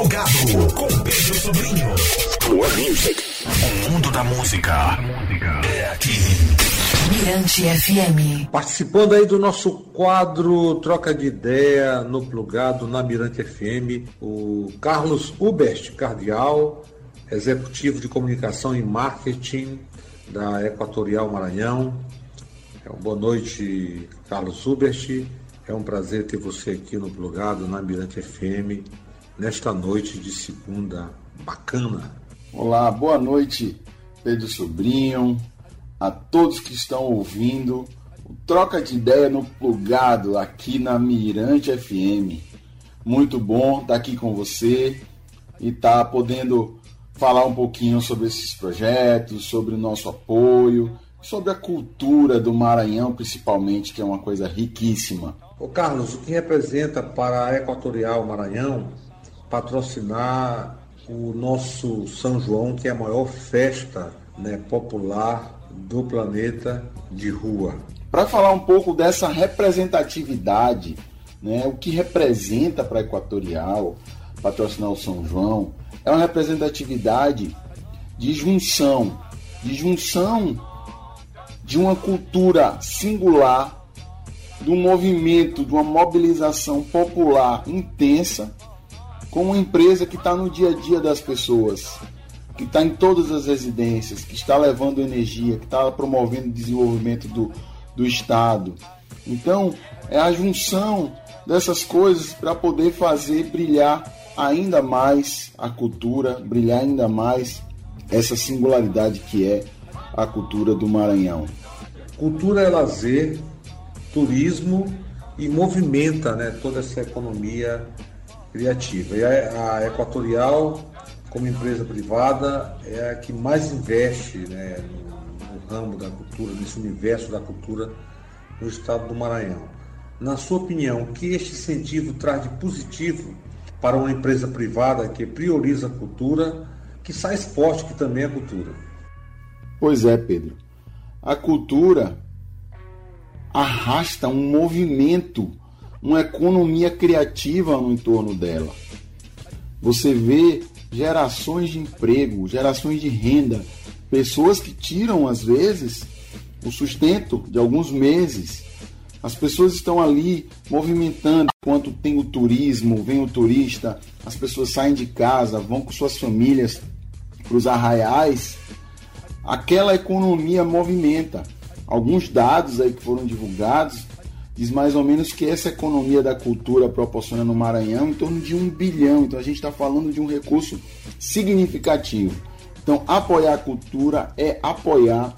Plugado com Pedro Sobrinho. O mundo da música é aqui. Mirante FM. Participando aí do nosso quadro Troca de Ideia no Plugado na Mirante FM, o Carlos Hubert Cardial, executivo de comunicação e marketing da Equatorial Maranhão. É uma boa noite, Carlos Hubert. É um prazer ter você aqui no Plugado na Mirante FM nesta noite de segunda bacana. Olá, boa noite, Pedro Sobrinho, a todos que estão ouvindo o Troca de Ideia no Plugado aqui na Mirante FM. Muito bom estar aqui com você e estar podendo falar um pouquinho sobre esses projetos, sobre o nosso apoio, sobre a cultura do Maranhão, principalmente, que é uma coisa riquíssima. Ô Carlos, o que representa para a Equatorial Maranhão patrocinar o nosso São João, que é a maior festa né, popular do planeta de rua? Para falar um pouco dessa representatividade, né, o que representa para a Equatorial patrocinar o São João, é uma representatividade de junção, de junção de uma cultura singular de um movimento, de uma mobilização popular intensa, com uma empresa que está no dia a dia das pessoas, que está em todas as residências, que está levando energia, que está promovendo o desenvolvimento do, do Estado. Então, é a junção dessas coisas para poder fazer brilhar ainda mais a cultura, brilhar ainda mais essa singularidade que é a cultura do Maranhão. Cultura é lazer, turismo e movimenta né, toda essa economia criativa. E a, a Equatorial, como empresa privada, é a que mais investe né, no, no ramo da cultura, nesse universo da cultura no estado do Maranhão. Na sua opinião, o que este incentivo traz de positivo para uma empresa privada que prioriza a cultura, que sai esporte, que também é cultura? Pois é, Pedro. A cultura arrasta um movimento, uma economia criativa no entorno dela. Você vê gerações de emprego, gerações de renda, pessoas que tiram às vezes o sustento de alguns meses. As pessoas estão ali movimentando enquanto tem o turismo, vem o turista, as pessoas saem de casa, vão com suas famílias para os arraiais. Aquela economia movimenta alguns dados aí que foram divulgados diz mais ou menos que essa economia da cultura proporciona no Maranhão em torno de um bilhão. Então a gente está falando de um recurso significativo. Então apoiar a cultura é apoiar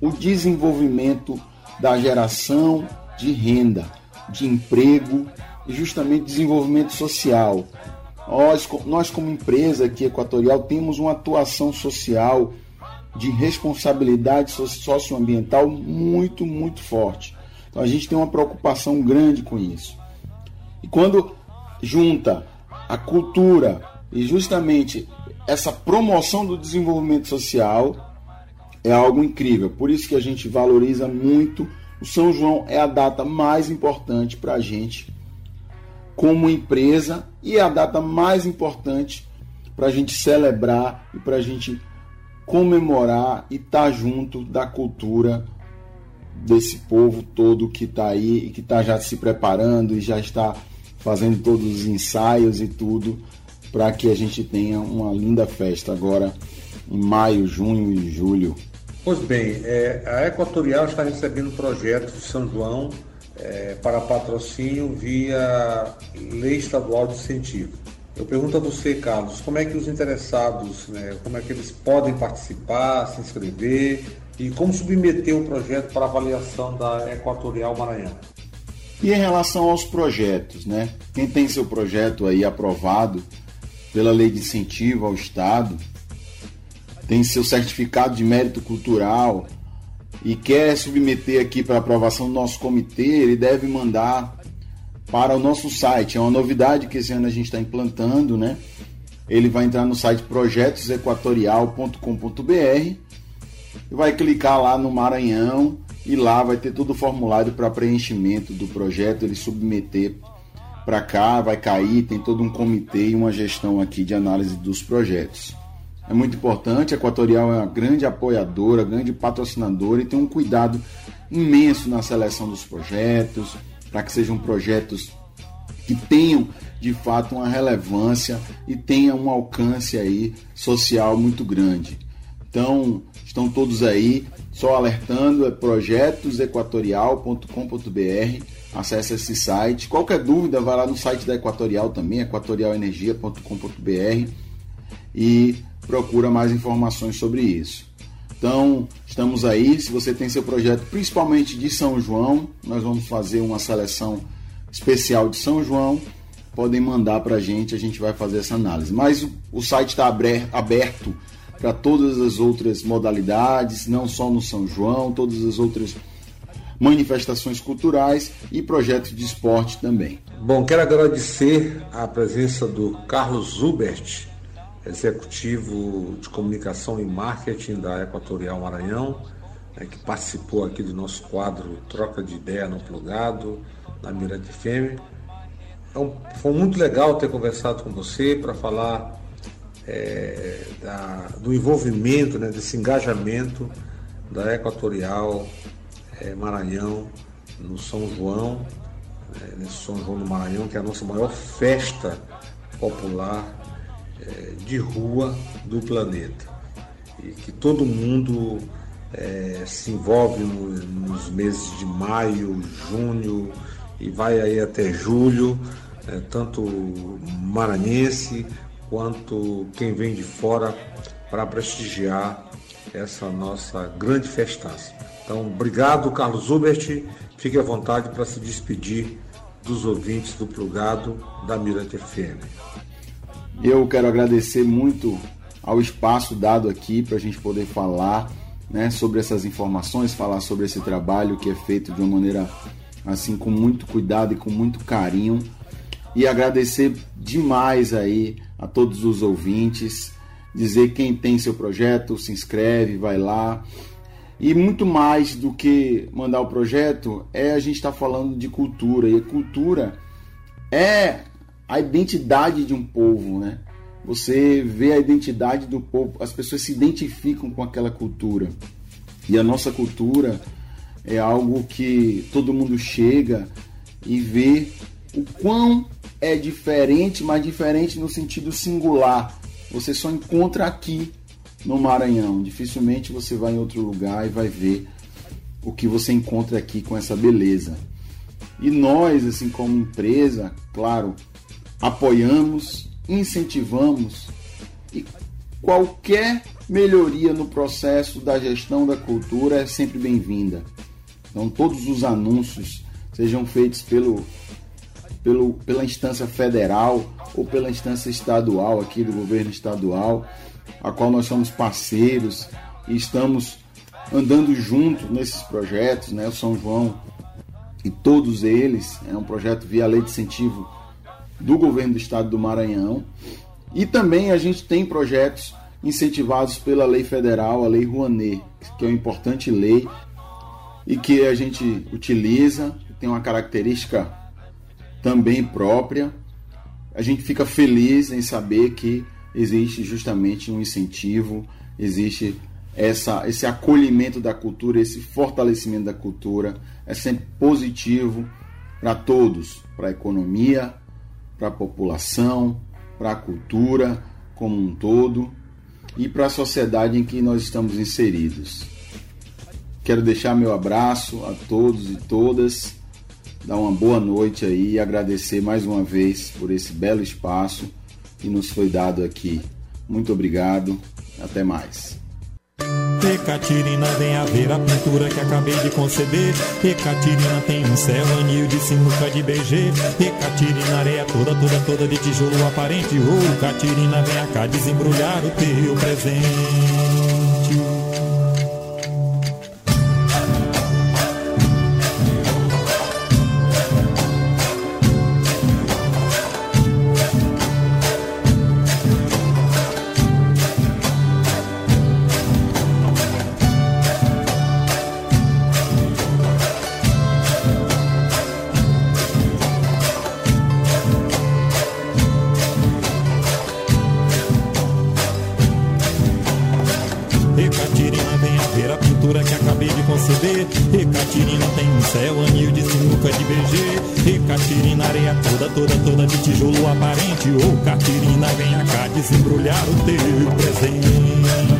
o desenvolvimento da geração de renda, de emprego e justamente desenvolvimento social. Nós, nós como empresa aqui equatorial temos uma atuação social de responsabilidade socioambiental muito, muito forte. Então a gente tem uma preocupação grande com isso. E quando junta a cultura e justamente essa promoção do desenvolvimento social, é algo incrível. Por isso que a gente valoriza muito. O São João é a data mais importante para a gente como empresa e é a data mais importante para a gente celebrar e para a gente comemorar e estar tá junto da cultura desse povo todo que está aí e que está já se preparando e já está fazendo todos os ensaios e tudo para que a gente tenha uma linda festa agora em maio, junho e julho. Pois bem, é, a Equatorial está recebendo um projeto de São João é, para patrocínio via Lei Estadual de Incentivo. Eu pergunto a você, Carlos, como é que os interessados, né, como é que eles podem participar, se inscrever e como submeter o projeto para avaliação da Equatorial Maranhão? E em relação aos projetos, né? Quem tem seu projeto aí aprovado pela lei de incentivo ao Estado, tem seu certificado de mérito cultural e quer submeter aqui para aprovação do nosso comitê, ele deve mandar para o nosso site. É uma novidade que esse ano a gente está implantando, né? Ele vai entrar no site projetosequatorial.com.br vai clicar lá no Maranhão e lá vai ter todo o formulário para preenchimento do projeto, ele submeter para cá, vai cair, tem todo um comitê e uma gestão aqui de análise dos projetos. É muito importante, a Equatorial é uma grande apoiadora, grande patrocinadora e tem um cuidado imenso na seleção dos projetos, para que sejam projetos que tenham de fato uma relevância e tenham um alcance aí social muito grande. Então, estão todos aí, só alertando, é projetosequatorial.com.br, acesse esse site. Qualquer dúvida, vai lá no site da Equatorial também, equatorialenergia.com.br e procura mais informações sobre isso. Então, estamos aí. Se você tem seu projeto, principalmente de São João, nós vamos fazer uma seleção especial de São João. Podem mandar para a gente, a gente vai fazer essa análise. Mas o site está aberto para todas as outras modalidades, não só no São João, todas as outras manifestações culturais e projetos de esporte também. Bom, quero agradecer a presença do Carlos Zubert, executivo de comunicação e marketing da Equatorial Maranhão, né, que participou aqui do nosso quadro Troca de Ideia no Plugado, na Mirante FM. Então, foi muito legal ter conversado com você para falar é, da, do envolvimento, né, desse engajamento da Equatorial é, Maranhão no São João, é, nesse São João do Maranhão, que é a nossa maior festa popular é, de rua do planeta. E que todo mundo é, se envolve no, nos meses de maio, junho e vai aí até julho, é, tanto maranhense quanto quem vem de fora para prestigiar essa nossa grande festança. Então, obrigado, Carlos Hubert. Fique à vontade para se despedir dos ouvintes do Plugado da Mirante FM. Eu quero agradecer muito ao espaço dado aqui para a gente poder falar né, sobre essas informações, falar sobre esse trabalho que é feito de uma maneira assim com muito cuidado e com muito carinho e agradecer demais aí a todos os ouvintes, dizer quem tem seu projeto, se inscreve, vai lá. E muito mais do que mandar o projeto, é a gente estar tá falando de cultura. E cultura é a identidade de um povo, né? Você vê a identidade do povo, as pessoas se identificam com aquela cultura. E a nossa cultura é algo que todo mundo chega e vê o quão é diferente, mas diferente no sentido singular. Você só encontra aqui no Maranhão. Dificilmente você vai em outro lugar e vai ver o que você encontra aqui com essa beleza. E nós, assim como empresa, claro, apoiamos, incentivamos e qualquer melhoria no processo da gestão da cultura é sempre bem-vinda. Então, todos os anúncios sejam feitos pelo pelo, pela instância federal ou pela instância estadual aqui do governo estadual, a qual nós somos parceiros e estamos andando junto nesses projetos, né? O São João e todos eles é um projeto via lei de incentivo do governo do estado do Maranhão. E também a gente tem projetos incentivados pela lei federal, a lei Rouanet, que é uma importante lei e que a gente utiliza, tem uma característica também própria. A gente fica feliz em saber que existe justamente um incentivo, existe essa, esse acolhimento da cultura, esse fortalecimento da cultura. É sempre positivo para todos, para a economia, para a população, para a cultura como um todo e para a sociedade em que nós estamos inseridos. Quero deixar meu abraço a todos e todas dar uma boa noite aí e agradecer mais uma vez por esse belo espaço que nos foi dado aqui. Muito obrigado, até mais. Ecatirina vem a ver a pintura que acabei de conceber. Ecatirina tem um céu anil de sinuca de BG. Ecatirina areia toda, toda, toda de tijolo aparente. Ouro, Catirina vem cá desembrulhar o teu presente. Pintura que acabei de conceber. Catirina tem um céu, anil de sinuca de BG. Catirina areia toda, toda, toda de tijolo aparente. Ô oh, Catirina, venha cá desembrulhar o teu presente.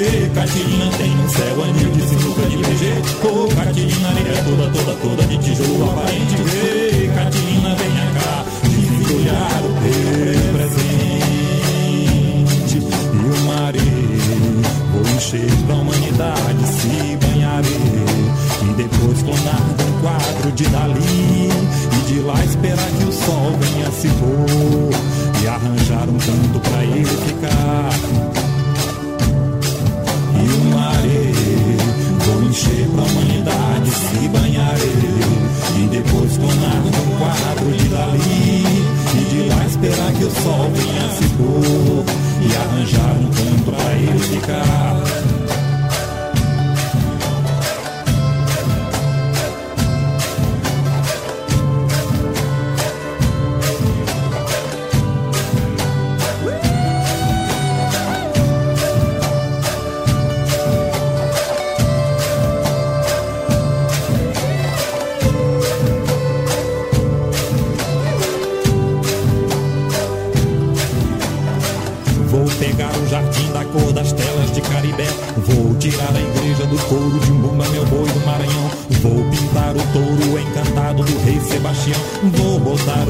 Catilina tem um céu anil de sinuca de BG Ô Catilina, areia toda, toda, toda de tijolo aparente. Ei, Catilina, venha cá, olhar o teu presente. E o maré, vou encher pra humanidade se banhar E depois clonar um quadro de Dali E de lá esperar que o sol venha se pôr. E arranjar um canto pra ele ficar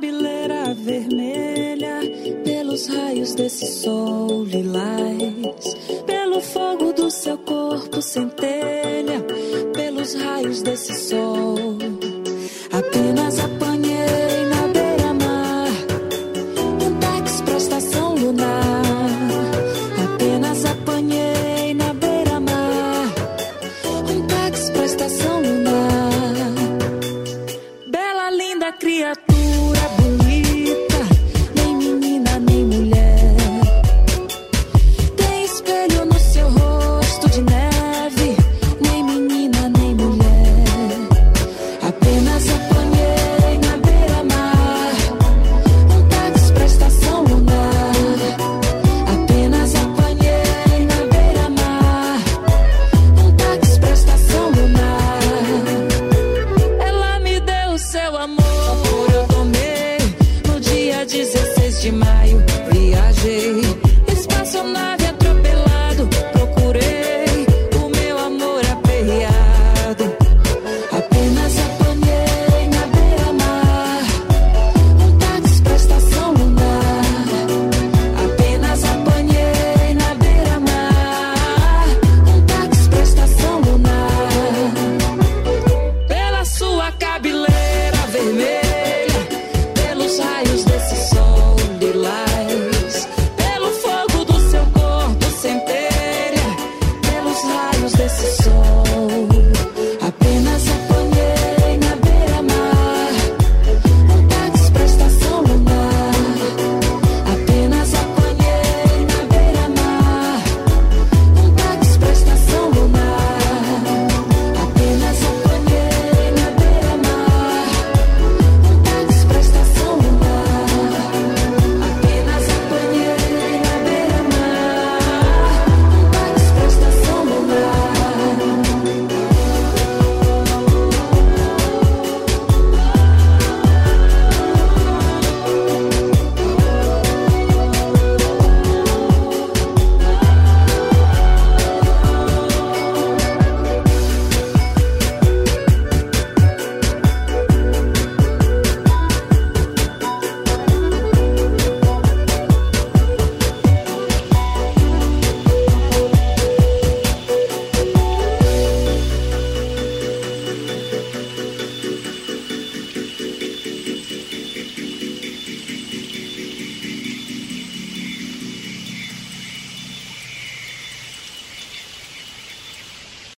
corpo centelha, pelos raios desse sol